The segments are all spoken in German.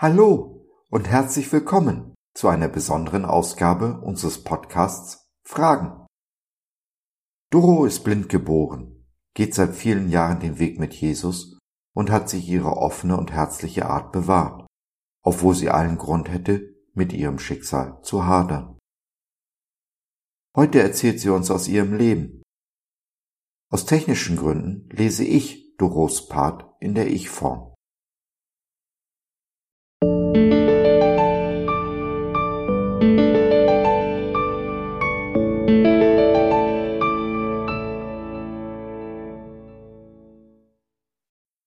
Hallo und herzlich willkommen zu einer besonderen Ausgabe unseres Podcasts Fragen. Doro ist blind geboren, geht seit vielen Jahren den Weg mit Jesus und hat sich ihre offene und herzliche Art bewahrt, obwohl sie allen Grund hätte, mit ihrem Schicksal zu hadern. Heute erzählt sie uns aus ihrem Leben. Aus technischen Gründen lese ich Doros Part in der Ich-Form.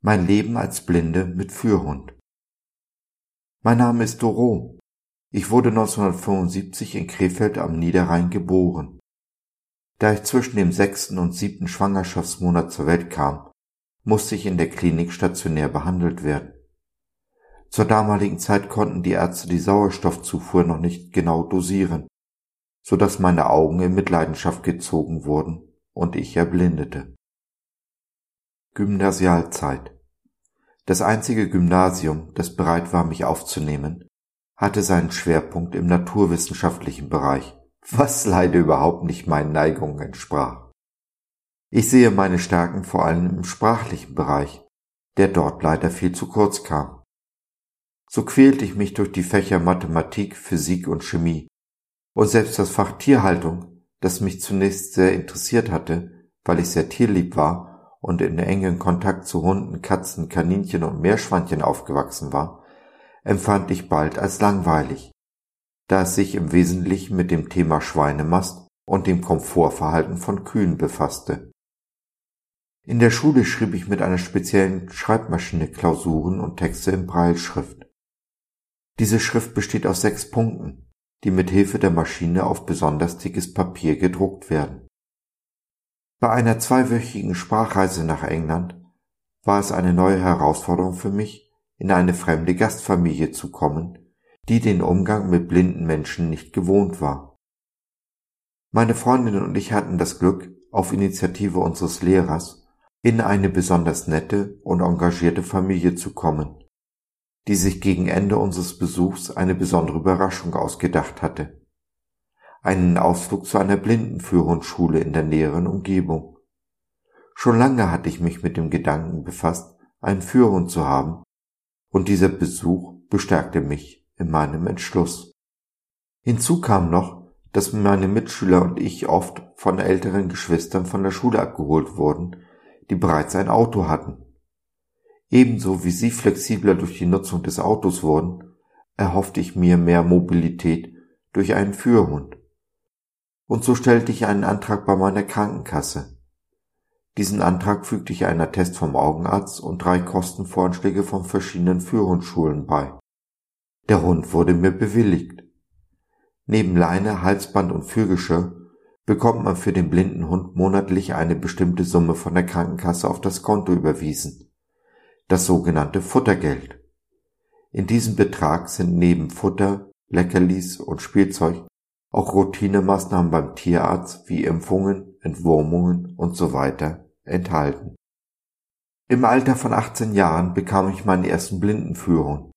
Mein Leben als Blinde mit Führhund. Mein Name ist Doro. Ich wurde 1975 in Krefeld am Niederrhein geboren. Da ich zwischen dem sechsten und siebten Schwangerschaftsmonat zur Welt kam, musste ich in der Klinik stationär behandelt werden. Zur damaligen Zeit konnten die Ärzte die Sauerstoffzufuhr noch nicht genau dosieren, so dass meine Augen in Mitleidenschaft gezogen wurden und ich erblindete. Gymnasialzeit. Das einzige Gymnasium, das bereit war, mich aufzunehmen, hatte seinen Schwerpunkt im naturwissenschaftlichen Bereich, was leider überhaupt nicht meinen Neigungen entsprach. Ich sehe meine Stärken vor allem im sprachlichen Bereich, der dort leider viel zu kurz kam. So quälte ich mich durch die Fächer Mathematik, Physik und Chemie, und selbst das Fach Tierhaltung, das mich zunächst sehr interessiert hatte, weil ich sehr tierlieb war, und in engen Kontakt zu Hunden, Katzen, Kaninchen und Meerschweinchen aufgewachsen war, empfand ich bald als langweilig, da es sich im Wesentlichen mit dem Thema Schweinemast und dem Komfortverhalten von Kühen befasste. In der Schule schrieb ich mit einer speziellen Schreibmaschine Klausuren und Texte in Breilschrift. Diese Schrift besteht aus sechs Punkten, die mit Hilfe der Maschine auf besonders dickes Papier gedruckt werden. Bei einer zweiwöchigen Sprachreise nach England war es eine neue Herausforderung für mich, in eine fremde Gastfamilie zu kommen, die den Umgang mit blinden Menschen nicht gewohnt war. Meine Freundin und ich hatten das Glück, auf Initiative unseres Lehrers in eine besonders nette und engagierte Familie zu kommen, die sich gegen Ende unseres Besuchs eine besondere Überraschung ausgedacht hatte einen Ausflug zu einer Blindenführungsschule in der näheren Umgebung. Schon lange hatte ich mich mit dem Gedanken befasst, einen Führhund zu haben, und dieser Besuch bestärkte mich in meinem Entschluss. Hinzu kam noch, dass meine Mitschüler und ich oft von älteren Geschwistern von der Schule abgeholt wurden, die bereits ein Auto hatten. Ebenso wie sie flexibler durch die Nutzung des Autos wurden, erhoffte ich mir mehr Mobilität durch einen Führhund und so stellte ich einen Antrag bei meiner Krankenkasse. Diesen Antrag fügte ich einer Test vom Augenarzt und drei Kostenvoranschläge von verschiedenen Führhundschulen bei. Der Hund wurde mir bewilligt. Neben Leine, Halsband und Führgeschirr bekommt man für den blinden Hund monatlich eine bestimmte Summe von der Krankenkasse auf das Konto überwiesen. Das sogenannte Futtergeld. In diesem Betrag sind neben Futter, Leckerlis und Spielzeug auch Routinemaßnahmen beim Tierarzt wie Impfungen, Entwurmungen usw. enthalten. Im Alter von 18 Jahren bekam ich meinen ersten Blindenführung,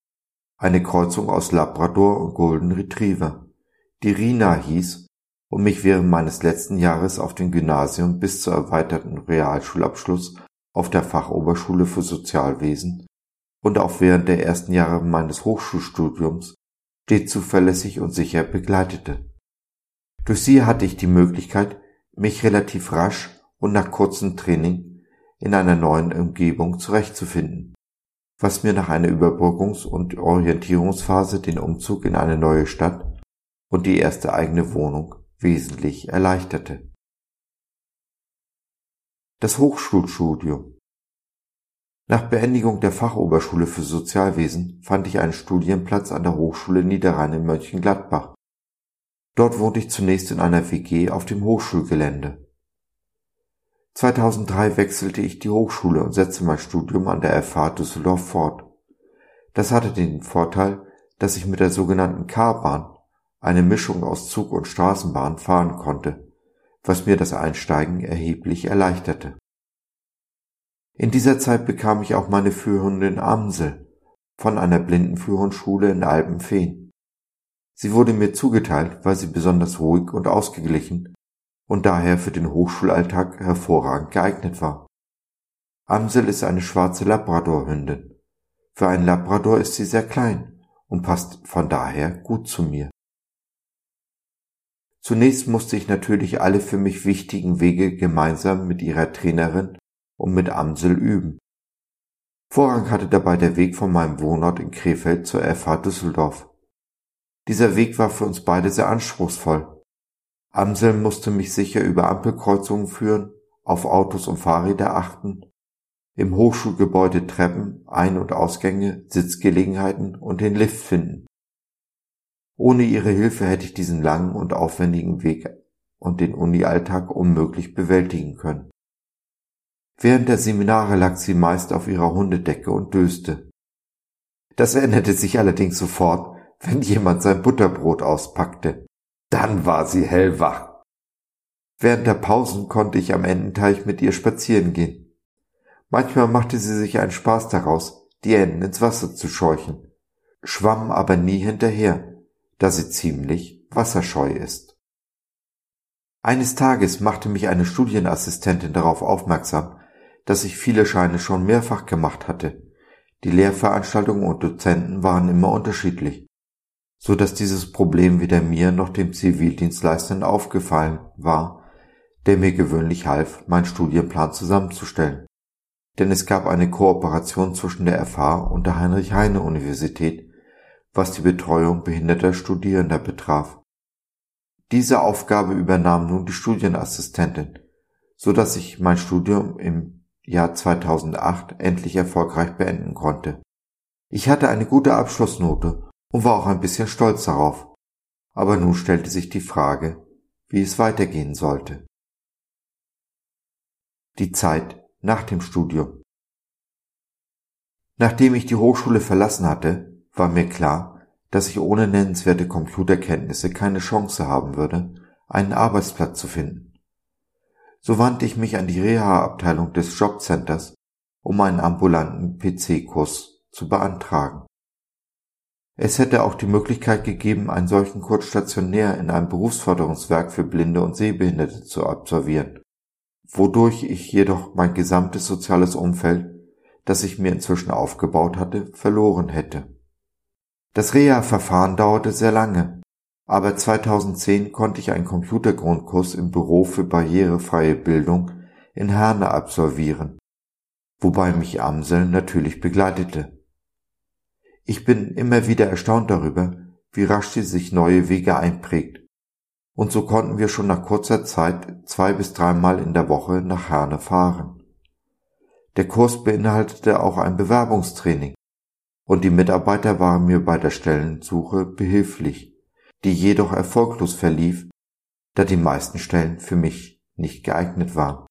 eine Kreuzung aus Labrador und Golden Retriever, die Rina hieß und mich während meines letzten Jahres auf dem Gymnasium bis zur erweiterten Realschulabschluss auf der Fachoberschule für Sozialwesen und auch während der ersten Jahre meines Hochschulstudiums stets zuverlässig und sicher begleitete. Durch sie hatte ich die Möglichkeit, mich relativ rasch und nach kurzem Training in einer neuen Umgebung zurechtzufinden, was mir nach einer Überbrückungs- und Orientierungsphase den Umzug in eine neue Stadt und die erste eigene Wohnung wesentlich erleichterte. Das Hochschulstudium Nach Beendigung der Fachoberschule für Sozialwesen fand ich einen Studienplatz an der Hochschule Niederrhein in Mönchengladbach Dort wohnte ich zunächst in einer WG auf dem Hochschulgelände. 2003 wechselte ich die Hochschule und setzte mein Studium an der FH Düsseldorf fort. Das hatte den Vorteil, dass ich mit der sogenannten K-Bahn, eine Mischung aus Zug und Straßenbahn, fahren konnte, was mir das Einsteigen erheblich erleichterte. In dieser Zeit bekam ich auch meine Führhundin Amsel von einer Blindenführungsschule in Alpenfehn. Sie wurde mir zugeteilt, weil sie besonders ruhig und ausgeglichen und daher für den Hochschulalltag hervorragend geeignet war. Amsel ist eine schwarze Labradorhündin. Für einen Labrador ist sie sehr klein und passt von daher gut zu mir. Zunächst musste ich natürlich alle für mich wichtigen Wege gemeinsam mit ihrer Trainerin und mit Amsel üben. Vorrang hatte dabei der Weg von meinem Wohnort in Krefeld zur FH Düsseldorf. Dieser Weg war für uns beide sehr anspruchsvoll. Amsel musste mich sicher über Ampelkreuzungen führen, auf Autos und Fahrräder achten, im Hochschulgebäude Treppen, Ein- und Ausgänge, Sitzgelegenheiten und den Lift finden. Ohne ihre Hilfe hätte ich diesen langen und aufwendigen Weg und den Uni-Alltag unmöglich bewältigen können. Während der Seminare lag sie meist auf ihrer Hundedecke und döste. Das änderte sich allerdings sofort, wenn jemand sein Butterbrot auspackte. Dann war sie hellwach. Während der Pausen konnte ich am Ententeich mit ihr spazieren gehen. Manchmal machte sie sich einen Spaß daraus, die Enten ins Wasser zu scheuchen, schwamm aber nie hinterher, da sie ziemlich wasserscheu ist. Eines Tages machte mich eine Studienassistentin darauf aufmerksam, dass ich viele Scheine schon mehrfach gemacht hatte. Die Lehrveranstaltungen und Dozenten waren immer unterschiedlich, so dass dieses Problem weder mir noch dem Zivildienstleistern aufgefallen war, der mir gewöhnlich half, meinen Studienplan zusammenzustellen. Denn es gab eine Kooperation zwischen der FH und der Heinrich-Heine-Universität, was die Betreuung behinderter Studierender betraf. Diese Aufgabe übernahm nun die Studienassistentin, so dass ich mein Studium im Jahr 2008 endlich erfolgreich beenden konnte. Ich hatte eine gute Abschlussnote und war auch ein bisschen stolz darauf. Aber nun stellte sich die Frage, wie es weitergehen sollte. Die Zeit nach dem Studium. Nachdem ich die Hochschule verlassen hatte, war mir klar, dass ich ohne nennenswerte Computerkenntnisse keine Chance haben würde, einen Arbeitsplatz zu finden. So wandte ich mich an die Reha-Abteilung des Jobcenters, um einen ambulanten PC-Kurs zu beantragen. Es hätte auch die Möglichkeit gegeben, einen solchen Kurs stationär in einem Berufsförderungswerk für Blinde und Sehbehinderte zu absolvieren, wodurch ich jedoch mein gesamtes soziales Umfeld, das ich mir inzwischen aufgebaut hatte, verloren hätte. Das Reha-Verfahren dauerte sehr lange, aber 2010 konnte ich einen Computergrundkurs im Büro für barrierefreie Bildung in Herne absolvieren, wobei mich Amsel natürlich begleitete. Ich bin immer wieder erstaunt darüber, wie rasch sie sich neue Wege einprägt. Und so konnten wir schon nach kurzer Zeit zwei bis dreimal in der Woche nach Herne fahren. Der Kurs beinhaltete auch ein Bewerbungstraining, und die Mitarbeiter waren mir bei der Stellensuche behilflich, die jedoch erfolglos verlief, da die meisten Stellen für mich nicht geeignet waren.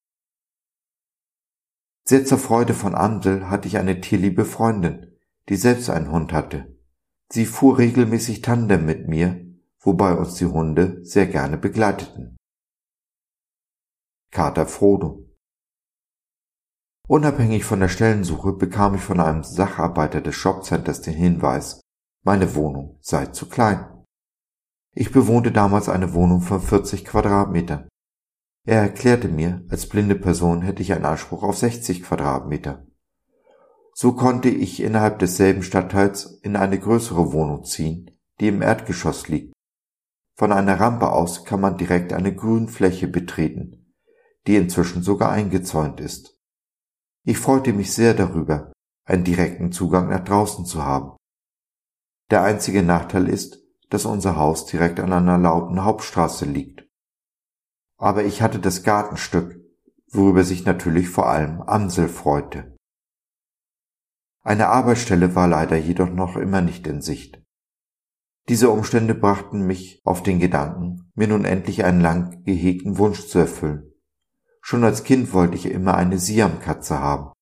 Sehr zur Freude von Andel hatte ich eine tierliebe Freundin, die selbst einen Hund hatte. Sie fuhr regelmäßig Tandem mit mir, wobei uns die Hunde sehr gerne begleiteten. Kater Frodo Unabhängig von der Stellensuche bekam ich von einem Sacharbeiter des Shopcenters den Hinweis, meine Wohnung sei zu klein. Ich bewohnte damals eine Wohnung von 40 Quadratmetern. Er erklärte mir, als blinde Person hätte ich einen Anspruch auf 60 Quadratmeter. So konnte ich innerhalb desselben Stadtteils in eine größere Wohnung ziehen, die im Erdgeschoss liegt. Von einer Rampe aus kann man direkt eine Grünfläche betreten, die inzwischen sogar eingezäunt ist. Ich freute mich sehr darüber, einen direkten Zugang nach draußen zu haben. Der einzige Nachteil ist, dass unser Haus direkt an einer lauten Hauptstraße liegt. Aber ich hatte das Gartenstück, worüber sich natürlich vor allem Amsel freute. Eine Arbeitsstelle war leider jedoch noch immer nicht in Sicht. Diese Umstände brachten mich auf den Gedanken, mir nun endlich einen lang gehegten Wunsch zu erfüllen. Schon als Kind wollte ich immer eine Siamkatze haben.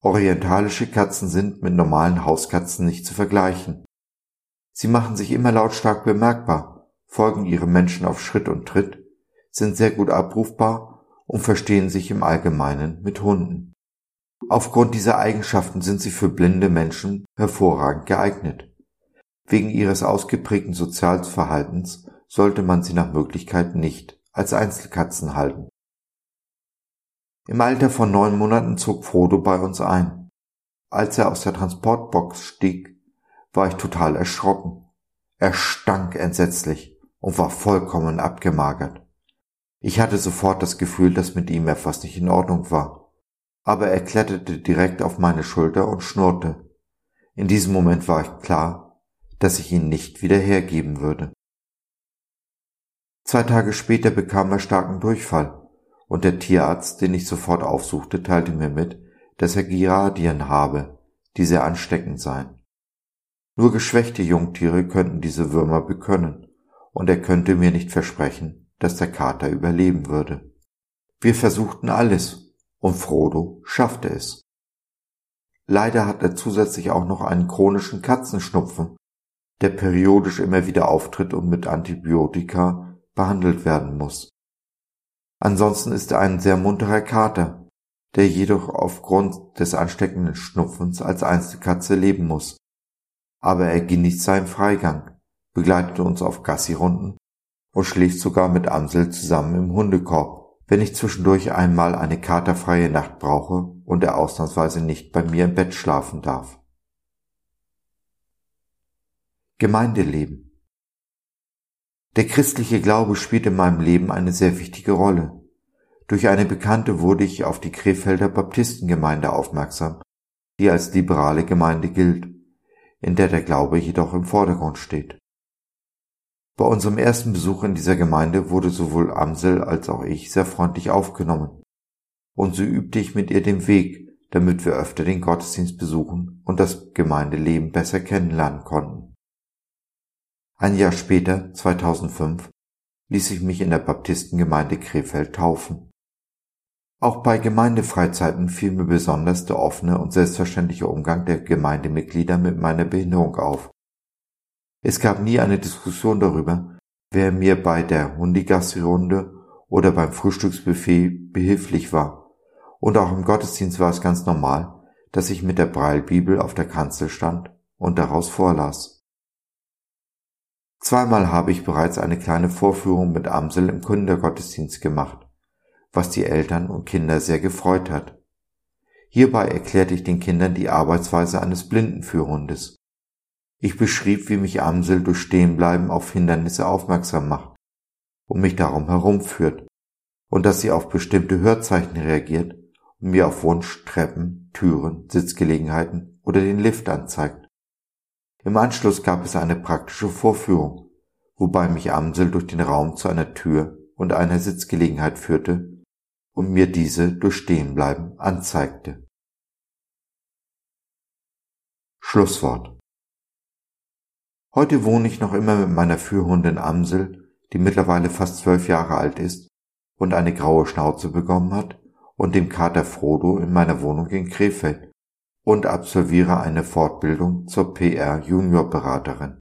Orientalische Katzen sind mit normalen Hauskatzen nicht zu vergleichen. Sie machen sich immer lautstark bemerkbar, folgen ihrem Menschen auf Schritt und Tritt, sind sehr gut abrufbar und verstehen sich im Allgemeinen mit Hunden. Aufgrund dieser Eigenschaften sind sie für blinde Menschen hervorragend geeignet. Wegen ihres ausgeprägten Sozialverhaltens sollte man sie nach Möglichkeit nicht als Einzelkatzen halten. Im Alter von neun Monaten zog Frodo bei uns ein. Als er aus der Transportbox stieg, war ich total erschrocken. Er stank entsetzlich und war vollkommen abgemagert. Ich hatte sofort das Gefühl, dass mit ihm etwas nicht in Ordnung war. Aber er kletterte direkt auf meine Schulter und schnurrte. In diesem Moment war ich klar, dass ich ihn nicht wieder hergeben würde. Zwei Tage später bekam er starken Durchfall, und der Tierarzt, den ich sofort aufsuchte, teilte mir mit, dass er Giardien habe, die sehr ansteckend seien. Nur geschwächte Jungtiere könnten diese Würmer bekönnen, und er könnte mir nicht versprechen, dass der Kater überleben würde. Wir versuchten alles, und Frodo schaffte es. Leider hat er zusätzlich auch noch einen chronischen Katzenschnupfen, der periodisch immer wieder auftritt und mit Antibiotika behandelt werden muss. Ansonsten ist er ein sehr munterer Kater, der jedoch aufgrund des ansteckenden Schnupfens als Einzelkatze leben muss. Aber er genießt seinen Freigang, begleitet uns auf Gassi-Runden und schläft sogar mit Amsel zusammen im Hundekorb, wenn ich zwischendurch einmal eine katerfreie Nacht brauche und er ausnahmsweise nicht bei mir im Bett schlafen darf. Gemeindeleben Der christliche Glaube spielt in meinem Leben eine sehr wichtige Rolle. Durch eine Bekannte wurde ich auf die Krefelder Baptistengemeinde aufmerksam, die als liberale Gemeinde gilt, in der der Glaube jedoch im Vordergrund steht. Bei unserem ersten Besuch in dieser Gemeinde wurde sowohl Amsel als auch ich sehr freundlich aufgenommen, und so übte ich mit ihr den Weg, damit wir öfter den Gottesdienst besuchen und das Gemeindeleben besser kennenlernen konnten. Ein Jahr später, 2005, ließ ich mich in der Baptistengemeinde Krefeld taufen. Auch bei Gemeindefreizeiten fiel mir besonders der offene und selbstverständliche Umgang der Gemeindemitglieder mit meiner Behinderung auf. Es gab nie eine Diskussion darüber, wer mir bei der Hundigassi-Runde oder beim Frühstücksbuffet behilflich war. Und auch im Gottesdienst war es ganz normal, dass ich mit der Breilbibel auf der Kanzel stand und daraus vorlas. Zweimal habe ich bereits eine kleine Vorführung mit Amsel im Kindergottesdienst gemacht was die Eltern und Kinder sehr gefreut hat. Hierbei erklärte ich den Kindern die Arbeitsweise eines Blindenführhundes. Ich beschrieb, wie mich Amsel durch Stehenbleiben auf Hindernisse aufmerksam macht und mich darum herumführt und dass sie auf bestimmte Hörzeichen reagiert und mir auf Wunsch Treppen, Türen, Sitzgelegenheiten oder den Lift anzeigt. Im Anschluss gab es eine praktische Vorführung, wobei mich Amsel durch den Raum zu einer Tür und einer Sitzgelegenheit führte und mir diese durch Stehenbleiben anzeigte. Schlusswort Heute wohne ich noch immer mit meiner Führhundin Amsel, die mittlerweile fast zwölf Jahre alt ist und eine graue Schnauze bekommen hat, und dem Kater Frodo in meiner Wohnung in Krefeld und absolviere eine Fortbildung zur PR Junior Beraterin.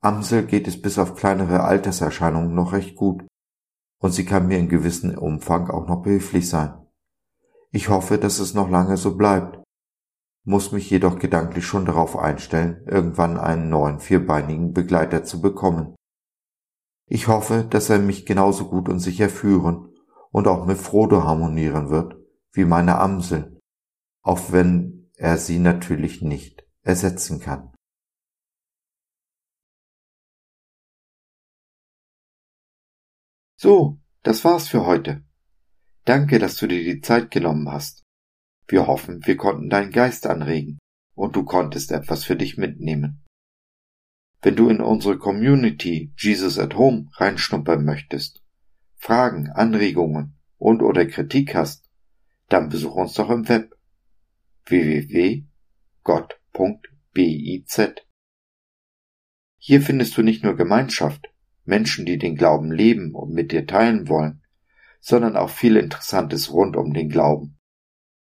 Amsel geht es bis auf kleinere Alterserscheinungen noch recht gut und sie kann mir in gewissem Umfang auch noch behilflich sein. Ich hoffe, dass es noch lange so bleibt, muss mich jedoch gedanklich schon darauf einstellen, irgendwann einen neuen vierbeinigen Begleiter zu bekommen. Ich hoffe, dass er mich genauso gut und sicher führen und auch mit Frodo harmonieren wird, wie meine Amsel, auch wenn er sie natürlich nicht ersetzen kann. So, das war's für heute. Danke, dass du dir die Zeit genommen hast. Wir hoffen, wir konnten deinen Geist anregen und du konntest etwas für dich mitnehmen. Wenn du in unsere Community Jesus at Home reinschnuppern möchtest, Fragen, Anregungen und oder Kritik hast, dann besuch uns doch im Web www.gott.biz. Hier findest du nicht nur Gemeinschaft, Menschen, die den Glauben leben und mit dir teilen wollen, sondern auch viel Interessantes rund um den Glauben.